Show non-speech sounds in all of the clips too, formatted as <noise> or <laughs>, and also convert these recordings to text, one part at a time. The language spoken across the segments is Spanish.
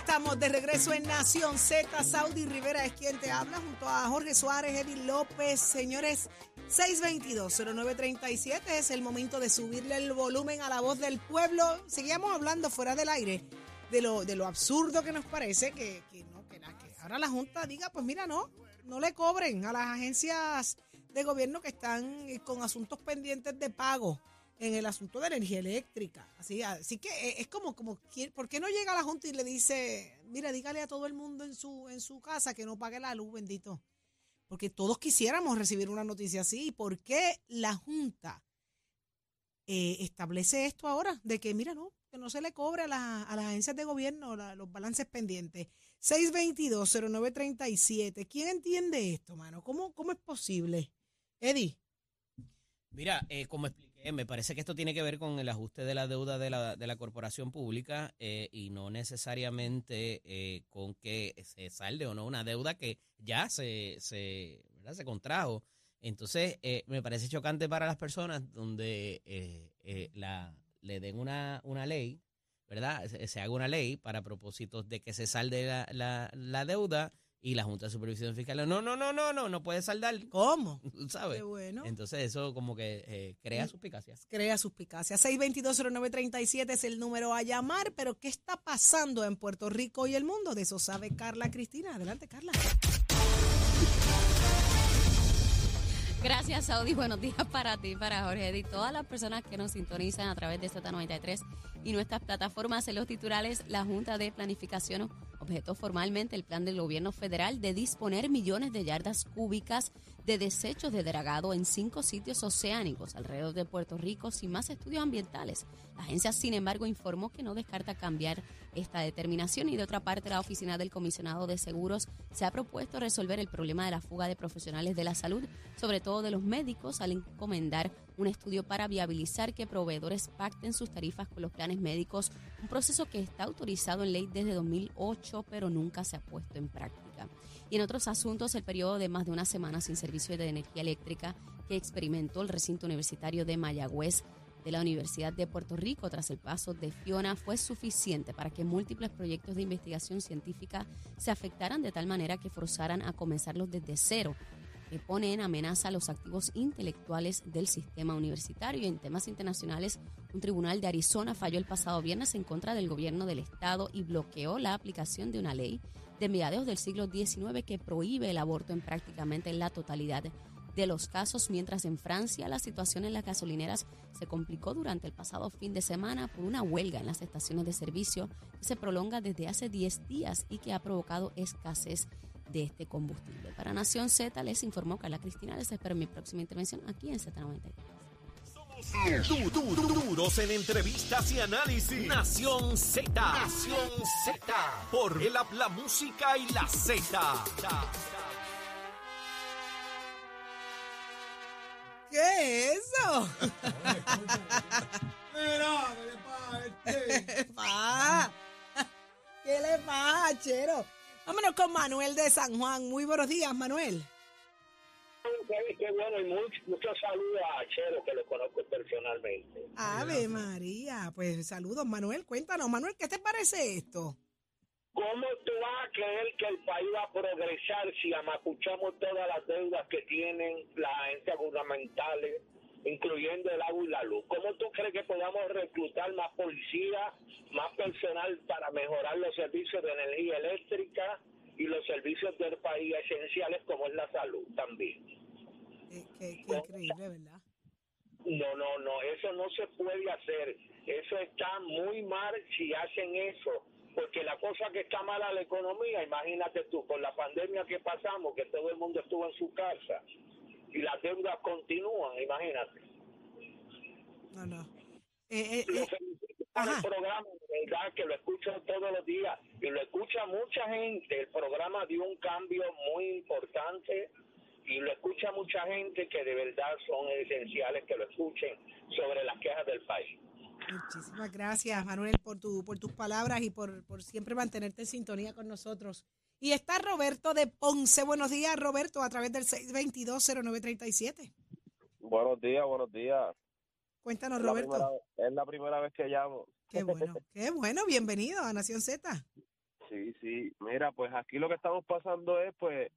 Estamos de regreso en Nación Z. Saudi Rivera es quien te habla junto a Jorge Suárez, Eddie López. Señores, 622-0937 es el momento de subirle el volumen a la voz del pueblo. Seguíamos hablando fuera del aire de lo, de lo absurdo que nos parece que, no, que, ahora la Junta diga, pues mira, no, no le cobren a las agencias de gobierno que están eh, con asuntos pendientes de pago en el asunto de energía eléctrica. Así, que eh, es como, como, ¿por qué no llega la Junta y le dice, mira, dígale a todo el mundo en su, en su casa que no pague la luz, bendito? Porque todos quisiéramos recibir una noticia así. ¿Por qué la Junta eh, establece esto ahora? De que, mira, no, que no se le cobre a, las agencias de gobierno los balances pendientes. 622-0937. ¿Quién entiende esto, mano? ¿Cómo, cómo es posible? Eddie. Mira, eh, como expliqué eh, me parece que esto tiene que ver con el ajuste de la deuda de la, de la corporación pública eh, y no necesariamente eh, con que se salde o no una deuda que ya se, se, se contrajo. Entonces, me parece chocante para las personas donde la, le den una, una ley, ¿verdad? Se, haga una ley para propósitos de que se salde la, la, la deuda y la Junta de Supervisión Fiscal, no, no, no, no, no, no puede saldar. ¿Cómo? ¿Sabes? Qué bueno. Entonces eso como que eh, crea suspicacias. Crea suspicacias. 6220937 es el número a llamar, pero ¿qué está pasando en Puerto Rico y el mundo? De eso sabe Carla Cristina. Adelante, Carla. Gracias, Saudi. Buenos días para ti, para Jorge y todas las personas que nos sintonizan a través de Z93 y nuestras plataformas en los titulares. La Junta de Planificación objetó formalmente el plan del gobierno federal de disponer millones de yardas cúbicas de desechos de dragado en cinco sitios oceánicos alrededor de Puerto Rico sin más estudios ambientales. La agencia, sin embargo, informó que no descarta cambiar esta determinación y de otra parte la oficina del comisionado de seguros se ha propuesto resolver el problema de la fuga de profesionales de la salud, sobre todo de los médicos, al encomendar un estudio para viabilizar que proveedores pacten sus tarifas con los planes médicos, un proceso que está autorizado en ley desde 2008 pero nunca se ha puesto en práctica. Y en otros asuntos, el periodo de más de una semana sin servicio de energía eléctrica que experimentó el recinto universitario de Mayagüez de la Universidad de Puerto Rico tras el paso de Fiona fue suficiente para que múltiples proyectos de investigación científica se afectaran de tal manera que forzaran a comenzarlos desde cero, que pone en amenaza los activos intelectuales del sistema universitario. En temas internacionales, un tribunal de Arizona falló el pasado viernes en contra del gobierno del estado y bloqueó la aplicación de una ley de mediados del siglo XIX que prohíbe el aborto en prácticamente la totalidad de los casos, mientras en Francia la situación en las gasolineras se complicó durante el pasado fin de semana por una huelga en las estaciones de servicio que se prolonga desde hace 10 días y que ha provocado escasez de este combustible. Para Nación Z les informó Carla Cristina. Les espero mi próxima intervención aquí en Z93. Duros en entrevistas y análisis. Nación Z. Nación Z. Por el la música y la Z. ¿Qué es eso? ¿qué le pasa? ¿Qué le pasa, Chero? Vámonos con Manuel de San Juan. Muy buenos días, Manuel. Qué bueno y muchos saludos a Chero, que lo conozco personalmente. Ave María, pues saludos, Manuel. Cuéntanos, Manuel, ¿qué te parece esto? ¿Cómo tú vas a creer que el país va a progresar si amacuchamos todas las deudas que tienen las agencias gubernamentales, incluyendo el agua y la luz? ¿Cómo tú crees que podamos reclutar más policía, más personal para mejorar los servicios de energía eléctrica y los servicios del país esenciales como es la salud también? Qué, increíble, ¿verdad? No, no, no, eso no se puede hacer. Eso está muy mal si hacen eso porque la cosa que está mala la economía, imagínate tú, con la pandemia que pasamos, que todo el mundo estuvo en su casa y las deudas continúan, imagínate. No, no. Eh, eh, eh el programa, de verdad, que lo escucho todos los días y lo escucha mucha gente. El programa dio un cambio muy importante y lo escucha mucha gente que de verdad son esenciales que lo escuchen sobre las quejas del país. Muchísimas gracias, Manuel, por, tu, por tus palabras y por, por siempre mantenerte en sintonía con nosotros. Y está Roberto de Ponce. Buenos días, Roberto, a través del 622-0937. Buenos días, buenos días. Cuéntanos, Es la Roberto. primera es la primera vez que llamo. Qué bueno, <laughs> qué bueno. Bienvenido a Nación Z. Sí, sí. Mira, pues aquí lo que estamos pasando es, pues,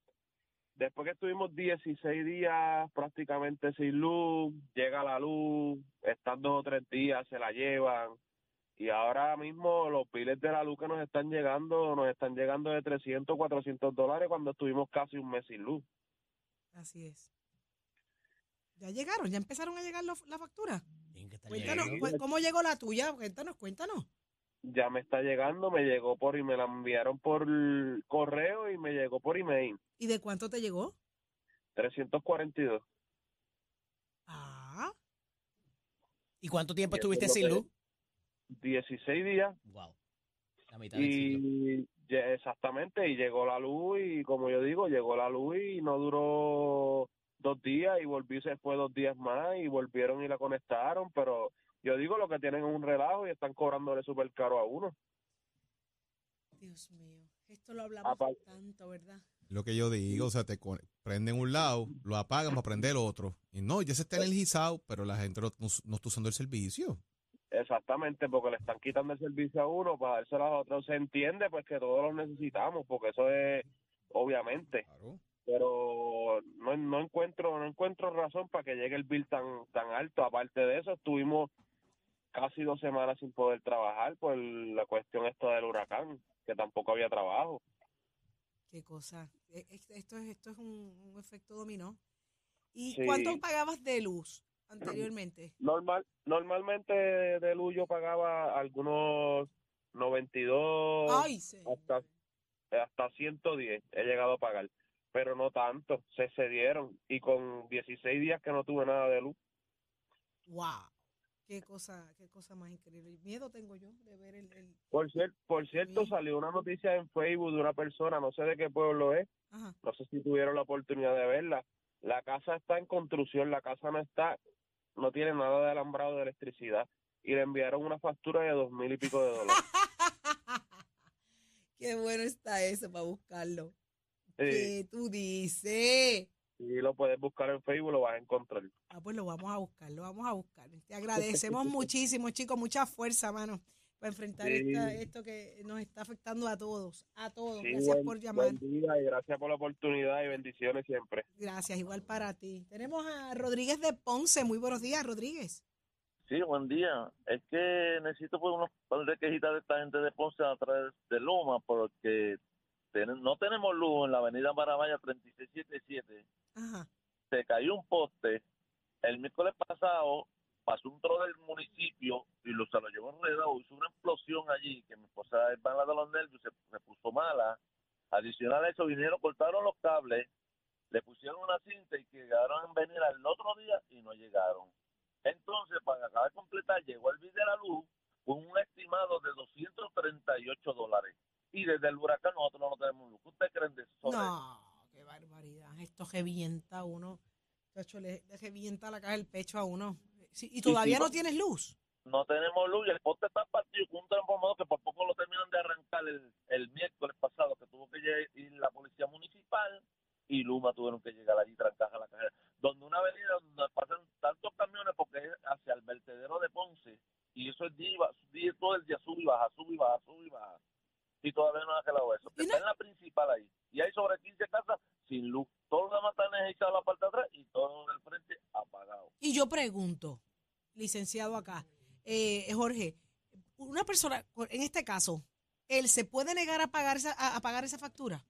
después que estuvimos 16 días prácticamente sin luz, llega la luz, están dos o tres días, se la llevan. Y ahora mismo los piles de la luz que nos están llegando, nos están llegando de 300, 400 dólares cuando estuvimos casi un mes sin luz. Así es. ¿Ya llegaron? ¿Ya empezaron a llegar los- la factura? Tienen que estar Cuéntanos, llegando. ¿cómo llegó la tuya? Cuéntanos, cuéntanos. Ya me está llegando, me llegó por y me la enviaron por correo y me llegó por email. ¿Y de cuánto te llegó? 342. Ah, ¿Y cuánto tiempo Y estuviste sin que- luz? 16 días Wow. La mitad del ciclo. y exactamente y llegó la luz y como yo digo llegó la luz y no duró dos días y volví se fue dos días más y volvieron y la conectaron pero yo digo lo que tienen es un relajo y están cobrándole súper caro a uno Dios mío. Esto lo hablamos tanto, ¿verdad? Lo que yo digo, o sea, te prenden un lado, lo apagan para prender el otro. Y no, ya se está energizado, pero la gente no, no- no está usando el servicio. Exactamente porque le están quitando el servicio a uno para dárselo a otro se entiende pues que todos lo necesitamos porque eso es obviamente Claro. pero no, no encuentro no encuentro razón para que llegue el bill tan tan alto aparte de eso estuvimos casi dos semanas sin poder trabajar por la cuestión esta del huracán que tampoco había trabajo Qué cosa. E- es- Esto es, esto es un, un efecto dominó. ¿Y Sí. cuánto pagabas de luz anteriormente? <clears throat> normal normalmente de luz yo pagaba algunos 92 Ay, hasta hasta 110 he llegado a pagar pero no tanto se cedieron y con 16 días que no tuve nada de luz Wow. Qué cosa, qué cosa más increíble. Miedo tengo yo de ver el, el- Por, cier- por cierto, salió una noticia en Facebook de una persona, no sé de qué pueblo es, Ajá. no sé si tuvieron la oportunidad de verla. La casa está en construcción, la casa no está, no tiene nada de alambrado de electricidad y le enviaron una factura de dos mil y pico de dólares. <laughs> Qué bueno está eso para buscarlo. Sí, ¿Qué tú dices? y lo puedes buscar en Facebook, lo vas a encontrar. Ah, pues lo vamos a buscar, lo vamos a buscar. Te agradecemos <laughs> muchísimo, chicos, mucha fuerza, mano, para enfrentar Sí. esta- esto que nos está afectando a todos, a todos. Sí, Gracias buen- por llamar. buen día y gracias por la oportunidad y bendiciones siempre. Gracias, igual para ti. Tenemos a Rodríguez de Ponce. Muy buenos días, Rodríguez. Sí, buen día. Es que necesito pues unos par de quejitas de esta gente de Ponce a través de Luma porque ten- no tenemos luz en la avenida Maravilla 3677. Ajá. Se cayó un poste. El miércoles pasado pasó un tro del municipio y lo, se lo llevó enredado. Hizo una explosión allí que mi esposa es mala de los nervios, se, se puso mala. Adicional a eso, vinieron, cortaron los cables, le pusieron una cinta y quedaron en venir al otro día y no llegaron. Entonces, para acabar de completar, llegó el bill de la luz con un estimado de 238 dólares. Y desde el huracán nosotros no tenemos luz. ¿Qué ustedes creen de eso? No, qué barbaridad. Esto revienta a uno. Chacho, le, le revienta la caja del pecho a uno. Sí, y todavía no tienes luz. No tenemos luz y el poste está partido con un transformador que por poco lo terminan de arrancar el, el miércoles pasado, que tuvo que ir la policía municipal y Luma tuvieron que llegar allí y trancar a la cajera. Donde una avenida donde pasan tantos camiones porque es hacia el vertedero de Ponce y eso es día- todo el día sube y baja, sube y baja, sube y baja. Y todavía no ha arreglado eso. ¿Y Está en la principal ahí. Y hay sobre 15 casas sin luz. Todo lo demás está energizado la parte de atrás y todo el frente apagado. Y yo pregunto, licenciado acá, eh, Jorge, una persona, en este caso, ¿él se puede negar a pagar esa, a, a pagar esa factura?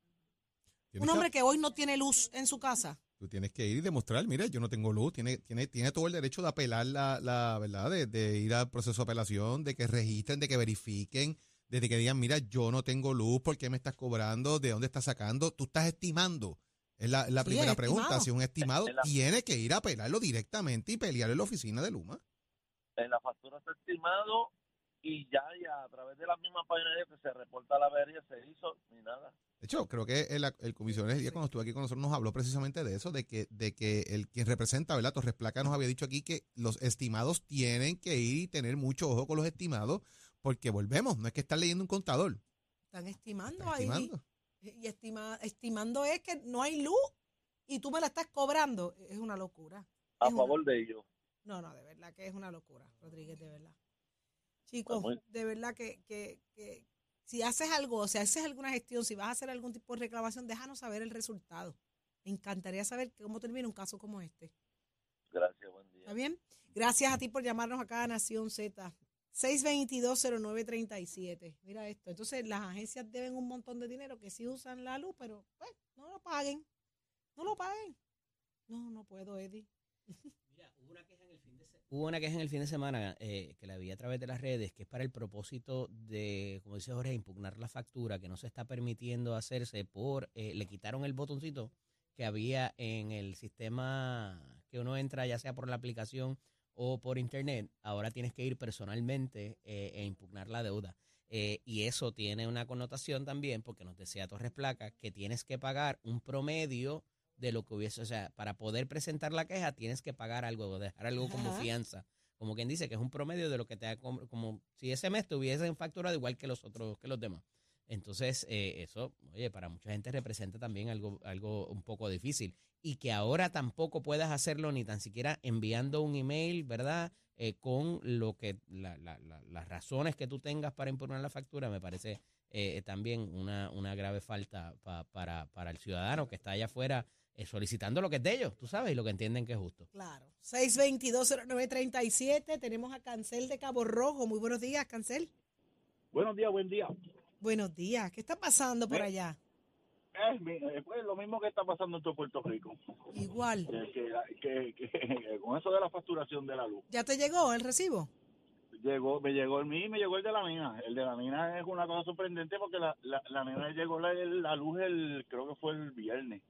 Un hombre que hoy no tiene luz en su casa. Tú tienes que ir y demostrar, mira, yo no tengo luz, tiene, tiene, tiene todo el derecho de apelar la, la verdad, de, de ir al proceso de apelación, de que registren, de que verifiquen, de que digan, mira, yo no tengo luz, ¿por qué me estás cobrando? ¿De dónde estás sacando? Tú estás estimando. Es la, la Sí, primera es pregunta. Si un estimado la- tiene que ir a apelarlo directamente y pelear en la oficina de Luma. En la factura está estimado y ya, ya a través de la misma página que se reporta la avería, se hizo ni nada. De hecho, creo que el, el comisionado día cuando estuvo aquí con nosotros nos habló precisamente de eso, de que, de que el quien representa, ¿verdad? Torres Placa nos había dicho aquí que los estimados tienen que ir y tener mucho ojo con los estimados, porque volvemos, no es que estar leyendo un contador. Están estimando Están ahí. estimando. Y estima- estimando es que no hay luz y tú me la estás cobrando. Es una locura. A Es una- favor de ellos. No, no, de verdad que es una locura, Rodríguez, de verdad. Chicos, de verdad que, que, que si haces algo, o si haces alguna gestión, si vas a hacer algún tipo de reclamación, déjanos saber el resultado. Me encantaría saber cómo termina un caso como este. Gracias, buen día. ¿Está bien? Gracias a ti por llamarnos acá a Nación Z. 622-0937. Mira esto. Entonces, las agencias deben un montón de dinero que sí usan la luz, pero pues, no lo paguen. No lo paguen. No, no puedo, Eddie. Mira, hubo una queja en el fin de, se- hubo una queja en el fin de semana eh, que la vi a través de las redes, que es para el propósito de, como dice Jorge, impugnar la factura que no se está permitiendo hacerse por, eh, le quitaron el botoncito que había en el sistema que uno entra ya sea por la aplicación o por internet, ahora tienes que ir personalmente eh, e impugnar la deuda. Eh, y eso tiene una connotación también, porque nos decía Torres Placa, que tienes que pagar un promedio de lo que hubiese, o sea, para poder presentar la queja tienes que pagar algo, o dejar algo como fianza. Como quien dice que es un promedio de lo que te ha, com- como si ese mes te hubiesen facturado igual que los otros, que los demás. Entonces, eh, eso, oye, para mucha gente representa también algo, algo un poco difícil. Y que ahora tampoco puedas hacerlo ni tan siquiera enviando un email, ¿verdad? Eh, con lo que la- la- la- las razones que tú tengas para impugnar la factura, me parece eh, también una, una grave falta pa- para, para el ciudadano que está allá afuera eh, solicitando lo que es de ellos, tú sabes, y lo que entienden que es justo. Claro. 622-0937. Tenemos a Cancel de Cabo Rojo. Muy buenos días, Cancel. Buenos días, buen día. Buenos días. ¿Qué está pasando por Eh, allá? Es mi- eh, pues, lo mismo que está pasando en todo Puerto Rico. Igual. Que, que- que- que con eso de la facturación de la luz. ¿Ya te llegó el recibo? Llegó, me llegó el mío y me llegó el de la mina. El de la mina es una cosa sorprendente porque la, la, la mina le llegó la, la luz el, creo que fue el viernes.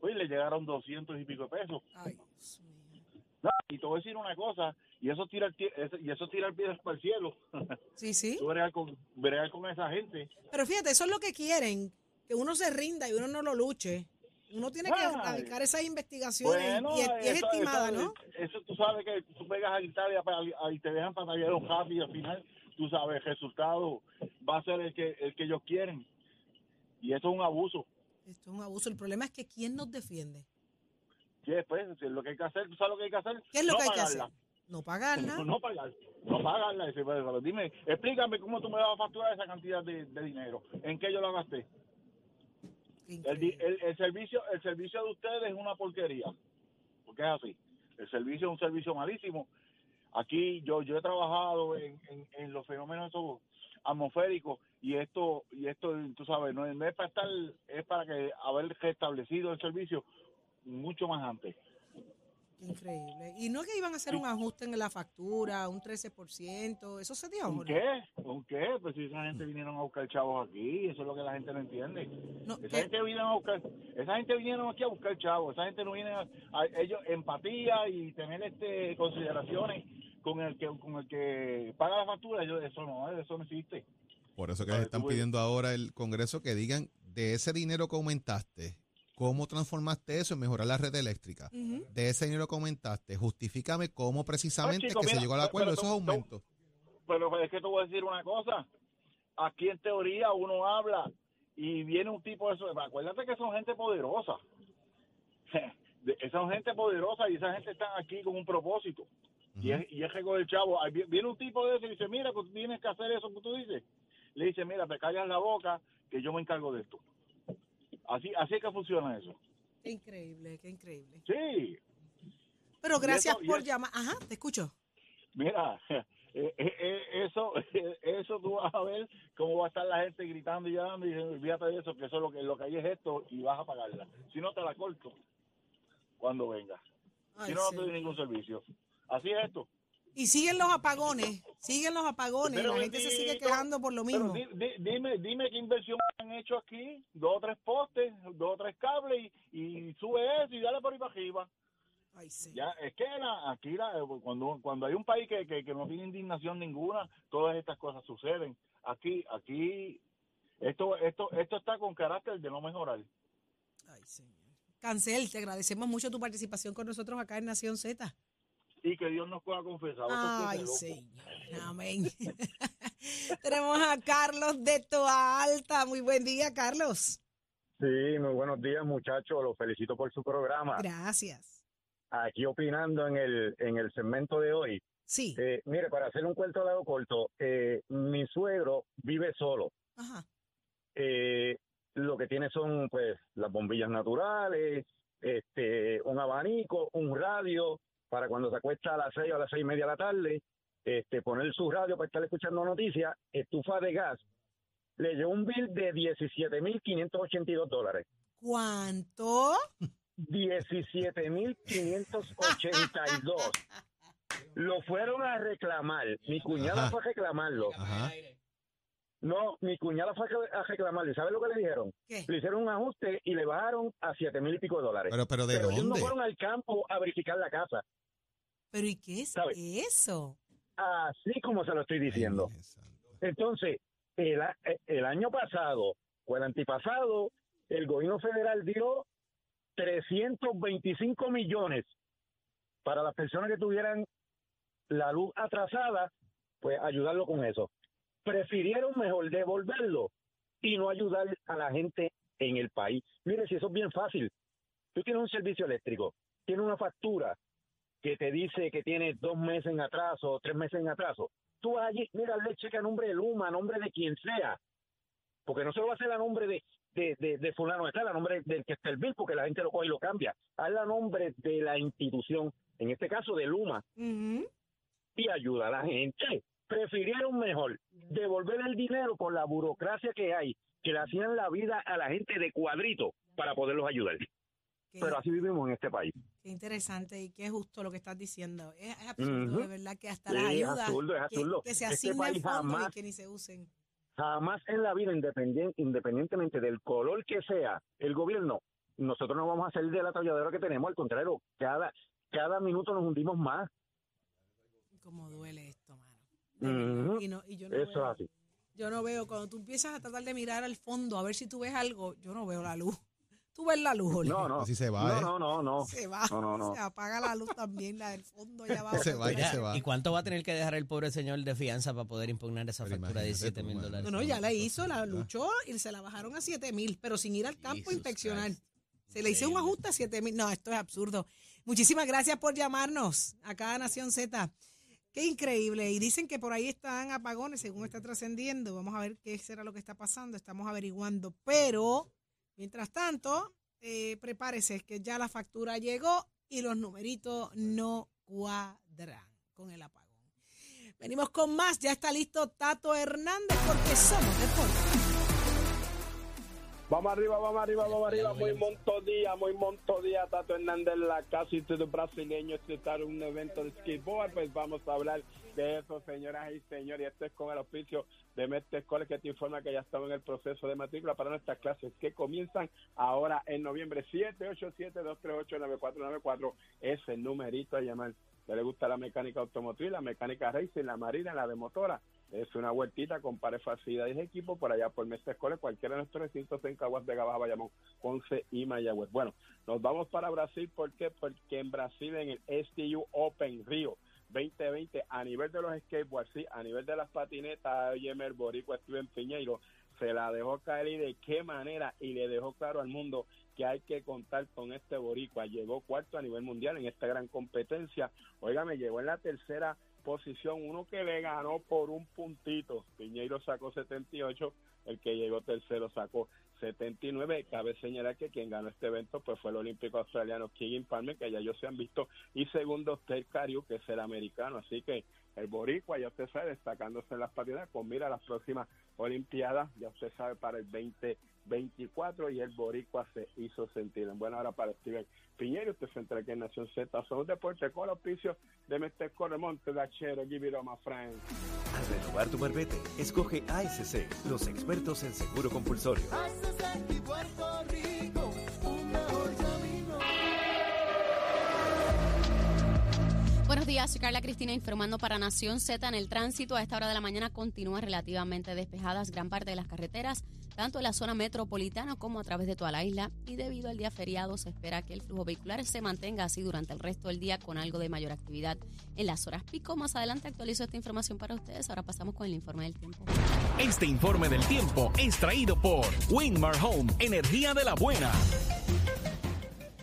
Pues le llegaron 200 y pico de pesos. Ay, Dios mío. No, y te voy a decir una cosa, y eso tira el, y eso tira el pie para el cielo. <laughs> Sí, sí. Tú bregar con, con esa gente. Pero fíjate, eso es lo que quieren, que uno se rinda y uno no lo luche. Uno tiene que erradicar esas investigaciones Bueno, y, es, y es eso- estimada, eso- ¿no? Eso tú sabes que tú pegas a gritar y, te dejan pantallero rápido y al final tú sabes, el resultado va a ser el que, el que ellos quieren. Y eso es un abuso. Esto es un abuso. El problema es que ¿quién nos defiende? Y después, si es lo que hay que hacer, ¿tú sabes lo que hay que hacer? ¿Qué es lo no que hay que hacer? No pagarla. <laughs> No pagar, no pagarla. Pero, dime, explícame cómo tú me vas a facturar esa cantidad de, de dinero. ¿En qué yo lo gasté? El, el, el servicio el servicio de ustedes es una porquería. Porque es así. El servicio es un servicio malísimo. Aquí yo yo he trabajado en, en, en los fenómenos atmosféricos y esto y esto tú sabes no, es- no es para estar es para que haber restablecido el servicio mucho más antes. Increíble. Y no es que iban a hacer un ajuste en la factura, un 13%, eso se dio. ¿Con Jorge? qué? ¿Con qué? Pues si esa gente vinieron a buscar chavos aquí, eso es lo que la gente no entiende. No, esa ¿qué? gente vinieron a buscar, esa gente vinieron aquí a buscar chavos, esa gente no viene a, a- ellos empatía y tener este consideraciones con el que con el que paga la factura, ellos, eso no, eso no existe. Por eso que les están pidiendo ahora el Congreso que digan de ese dinero que aumentaste, ¿cómo transformaste eso en mejorar la red eléctrica? De ese dinero que aumentaste, justifícame cómo precisamente chico, que se llegó al acuerdo de pero esos aumentos. Pero es que te voy a decir una cosa, aquí en teoría uno habla y viene un tipo de eso, acuérdate que son gente poderosa. <laughs> De- Son gente poderosa y esa gente está aquí con un propósito. Y es, y es recoger chavo. Viene un tipo de eso y dice, mira, que tú tienes que hacer eso que tú dices. Le dice, mira, te callas la boca que yo me encargo de esto. Así así es que funciona eso. Qué increíble, qué increíble. Sí, Pero gracias eso- por llamar. Ajá, te escucho. mira, <laughs> eh, eh, eh, eso <laughs> eso tú vas a ver cómo va a estar la gente gritando y llorando y diciendo, olvídate de eso, que eso es lo que, lo que hay es esto y vas a pagarla. Si no, te la corto cuando venga. Ay, si no, no te doy ningún servicio. Así es esto. Y siguen los apagones, siguen los apagones, Pero la gente se sigue quejando por lo Pero mismo. di- di- dime, dime qué inversión han hecho aquí, dos o tres postes, dos o tres cables y, y sube eso y dale por ahí para arriba. Ay, sí. Ya, es que la- aquí la- cuando, cuando hay un país que, que, que no tiene indignación ninguna, todas estas cosas suceden. Aquí, aquí, esto, esto, esto está con carácter de no mejorar. Ay, señor. Cancel, te agradecemos mucho tu participación con nosotros acá en Nación Z. Y que Dios nos pueda confesar. Ay, señor. Amén. <laughs> Tenemos a Carlos de Toa Alta. Muy buen día, Carlos. Sí, muy buenos días, muchachos. Los felicito por su programa. Gracias. Aquí opinando en el, en el segmento de hoy. Sí. Eh, mire, para hacer un cuento largo corto, eh, mi suegro vive solo. Ajá. Eh, lo que tiene son, pues, las bombillas naturales, este, un abanico, un radio, para cuando se acuesta a las seis o a las seis y media de la tarde, este, poner su radio para estar escuchando noticias, estufa de gas. Le llevó un bill de 17.582 dólares. ¿Cuánto? 17.582. Lo fueron a reclamar. Mi cuñada fue a reclamarlo. Ajá. No, mi cuñada fue a reclamarlo. ¿Y sabe lo que le dijeron? ¿Qué? Le hicieron un ajuste y le bajaron a siete mil y pico de dólares. Pero, pero ¿de ellos no dónde? fueron al campo a verificar la casa. ¿Pero y qué es ¿Sabe? eso? Así como se lo estoy diciendo. Ay. Entonces, el, a- el año pasado o el antipasado, el gobierno federal dio 325 millones para las personas que tuvieran la luz atrasada, pues ayudarlo con eso. Prefirieron mejor devolverlo y no ayudar a la gente en el país. Mire, si eso es bien fácil. Tú tienes un servicio eléctrico, tienes una factura que te dice que tienes dos meses en atraso, tres meses en atraso. Tú vas allí, mira, le checa a nombre de Luma, a nombre de quien sea. Porque no se lo va a hacer a nombre de, de, de, de fulano, está a nombre del que está el bill, porque la gente lo coge y lo cambia. Hazla a nombre de la institución, en este caso de Luma, y ayuda a la gente. Prefirieron mejor devolver el dinero por la burocracia que hay, que le hacían la vida a la gente de cuadrito para poderlos ayudar. Qué, Pero así vivimos en este país. qué interesante y qué justo lo que estás diciendo. Es, es absurdo, de verdad, que hasta Sí, las es ayudas absurdo, es que- absurdo. Que, se Este asignen país fondos y jamás- que ni se usen. Jamás en la vida, independien- independientemente del color que sea el gobierno, nosotros no vamos a salir del atolladero que tenemos, al contrario, cada, cada minuto nos hundimos más. Cómo duele Y, no, y yo no Eso veo, es así. Yo no veo, cuando tú empiezas a tratar de mirar al fondo a ver si tú ves algo, yo no veo la luz. Tú ves la luz, Jorge. No, no. Así se va, no, ¿eh? no, no, no. Se va. No, no, no. Se apaga la luz también, la del fondo allá <laughs> abajo. Se va, Mira, se va. ¿Y cuánto va a tener que dejar el pobre señor de fianza para poder impugnar esa Pero factura de imagínate 17 tú, mil mano. dólares? No, no, ya la hizo, la luchó y se la bajaron a 7 mil, pero sin ir al campo a inspeccionar. Christ. Se le hizo un ajuste a 7 mil. No, esto es absurdo. Muchísimas gracias por llamarnos acá a Nación Z. Qué increíble. Y dicen que por ahí están apagones, según está trascendiendo. Vamos a ver qué será lo que está pasando. Estamos averiguando. Pero, mientras tanto, eh, prepárese que ya la factura llegó y los numeritos no cuadran con el apagón. Venimos con más. Ya está listo Tato Hernández porque somos deporte. Vamos arriba, vamos arriba, vamos arriba. Muy monto día, muy monto día. Tato Hernández, la casa y todo brasileño. Este está en un evento de skateboard. Pues vamos a hablar de eso, señoras y señores. Y esto es con el auspicio de Mestre College que te informa que ya estamos en el proceso de matrícula para nuestras clases que comienzan ahora en noviembre. 787-238-9494 es el numerito a llamar. ¿Le le gusta la mecánica automotriz, la mecánica racing, la marina, la de motora? Es una vueltita, compare facilidades de equipo por allá por Mestre College, cualquiera de nuestros recintos en Caguas de Baja, Bayamón, Ponce y Mayagüez. Bueno, nos vamos para Brasil, ¿por qué? Porque en Brasil, en el STU Open Rio 2020, a nivel de los skateboards, sí, a nivel de las patinetas, Yemer Boricua, Steven Piñeiro, se la dejó caer y de qué manera, y le dejó claro al mundo que hay que contar con este boricua. Llegó cuarto a nivel mundial en esta gran competencia. Óigame, llegó en la tercera posición, uno que le ganó por un puntito. Piñeiro sacó 78, el que llegó tercero sacó 79. Cabe señalar que quien ganó este evento pues fue el olímpico australiano Keegan Palmer, que ya ellos se han visto, y segundo Ted Cariu, que es el americano. Así que el boricua, ya usted sabe, destacándose en las partidas con mira las próximas olimpiadas, ya usted sabe, para el 2024, y el boricua se hizo sentir. En buena hora para Steven Piñero, usted se entra aquí en Nación Z, son un deporte con auspicio de Mr. Corremonte, de Achero, give it up, my friend. Al renovar tu marbete, escoge ASC, los expertos en seguro compulsorio. Buenos días, soy Carla Cristina informando para Nación Z. En el tránsito a esta hora de la mañana continúan relativamente despejadas gran parte de las carreteras, tanto en la zona metropolitana como a través de toda la isla. Y debido al día feriado, se espera que el flujo vehicular se mantenga así durante el resto del día con algo de mayor actividad en las horas pico. Más adelante actualizo esta información para ustedes. Ahora pasamos con el informe del tiempo. Este informe del tiempo es traído por Winmar Home, energía de la buena.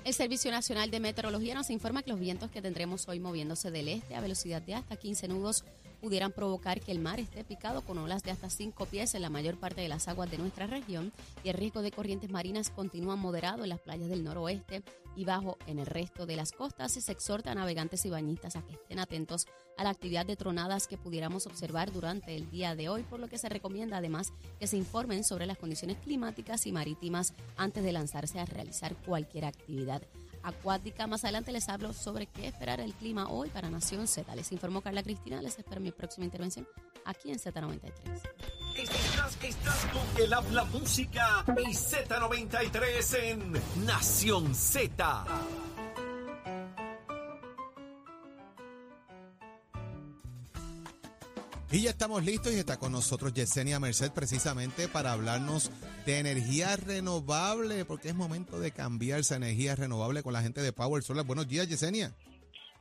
El Servicio Nacional de Meteorología nos informa que los vientos que tendremos hoy moviéndose del este a velocidad de hasta 15 nudos pudieran provocar que el mar esté picado con olas de hasta 5 pies en la mayor parte de las aguas de nuestra región y el riesgo de corrientes marinas continúa moderado en las playas del noroeste y bajo en el resto de las costas se exhorta a navegantes y bañistas a que estén atentos a la actividad de tronadas que pudiéramos observar durante el día de hoy, por lo que se recomienda además que se informen sobre las condiciones climáticas y marítimas antes de lanzarse a realizar cualquier actividad acuática. Más adelante les hablo sobre qué esperar el clima hoy para Nación Z. Les informó Carla Cristina. Les espero mi próxima intervención aquí en Z93. Estás, estás con el habla música y Z93 en Nación Z. Y ya estamos listos y está con nosotros Yesenia Merced precisamente para hablarnos de energía renovable, porque es momento de cambiar esa energía renovable con la gente de Power Solar. Buenos días, Yesenia.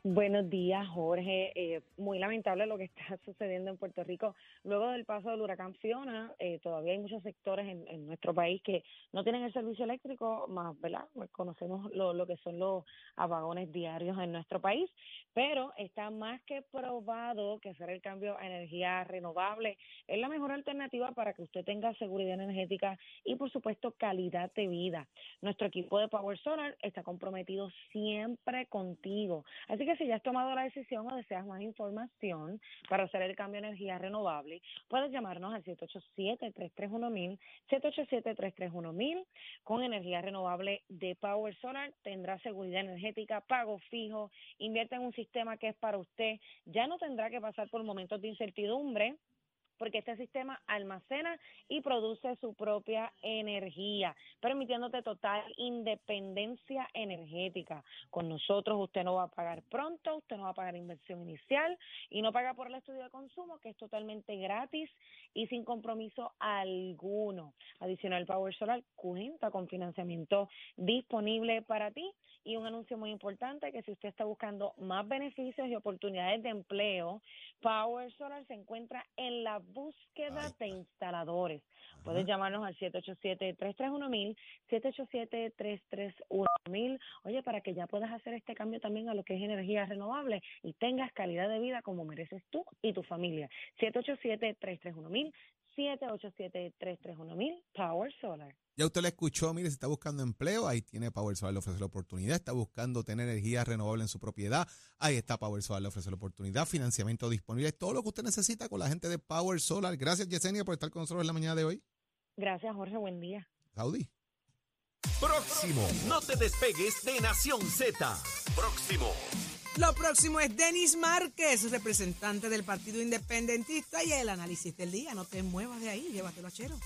Buenos días, Jorge. Eh, muy lamentable lo que <laughs> está sucediendo en Puerto Rico. Luego del paso del huracán Fiona, eh, todavía hay muchos sectores en, nuestro país que no tienen el servicio eléctrico, más, ¿verdad? Pues conocemos lo, lo que son los apagones diarios en nuestro país, pero está más que probado que hacer el cambio a energía renovable es la mejor alternativa para que usted tenga seguridad energética y, por supuesto, calidad de vida. Nuestro equipo de Power Solar está comprometido siempre contigo. Así que si ya has tomado la decisión o deseas más información para hacer el cambio a energía renovable, puedes llamarnos al 787-331-1000, 787-331-1000. Con energía renovable de Power Solar tendrá seguridad energética, pago fijo, invierte en un sistema que es para usted, ya no tendrá que pasar por momentos de incertidumbre porque este sistema almacena y produce su propia energía, permitiéndote total independencia energética. Con nosotros usted no va a pagar pronto, usted no va a pagar inversión inicial y no paga por el estudio de consumo, que es totalmente gratis y sin compromiso alguno. Adicional Power Solar cuenta con financiamiento disponible para ti y un anuncio muy importante que si usted está buscando más beneficios y oportunidades de empleo, Power Solar se encuentra en la búsqueda de instaladores. Puedes llamarnos al 787-331-1000, 787-331-1000. Oye, para que ya puedas hacer este cambio también a lo que es energía renovable y tengas calidad de vida como mereces tú y tu familia. 787-331-1000, 787-331-1000, Power Solar. Ya usted le escuchó, mire, si está buscando empleo, ahí tiene Power Solar, le ofrece la oportunidad. Está buscando tener energía renovable en su propiedad, ahí está Power Solar, le ofrece la oportunidad. Financiamiento disponible, todo lo que usted necesita con la gente de Power Solar. Gracias, Yesenia, por estar con nosotros en la mañana de hoy. Gracias, Jorge, buen día. Saudi. Próximo, no te despegues de Nación Z. Próximo. Lo próximo es Denis Márquez, representante del Partido Independentista y el análisis del día. No te muevas de ahí, llévatelo a Chero.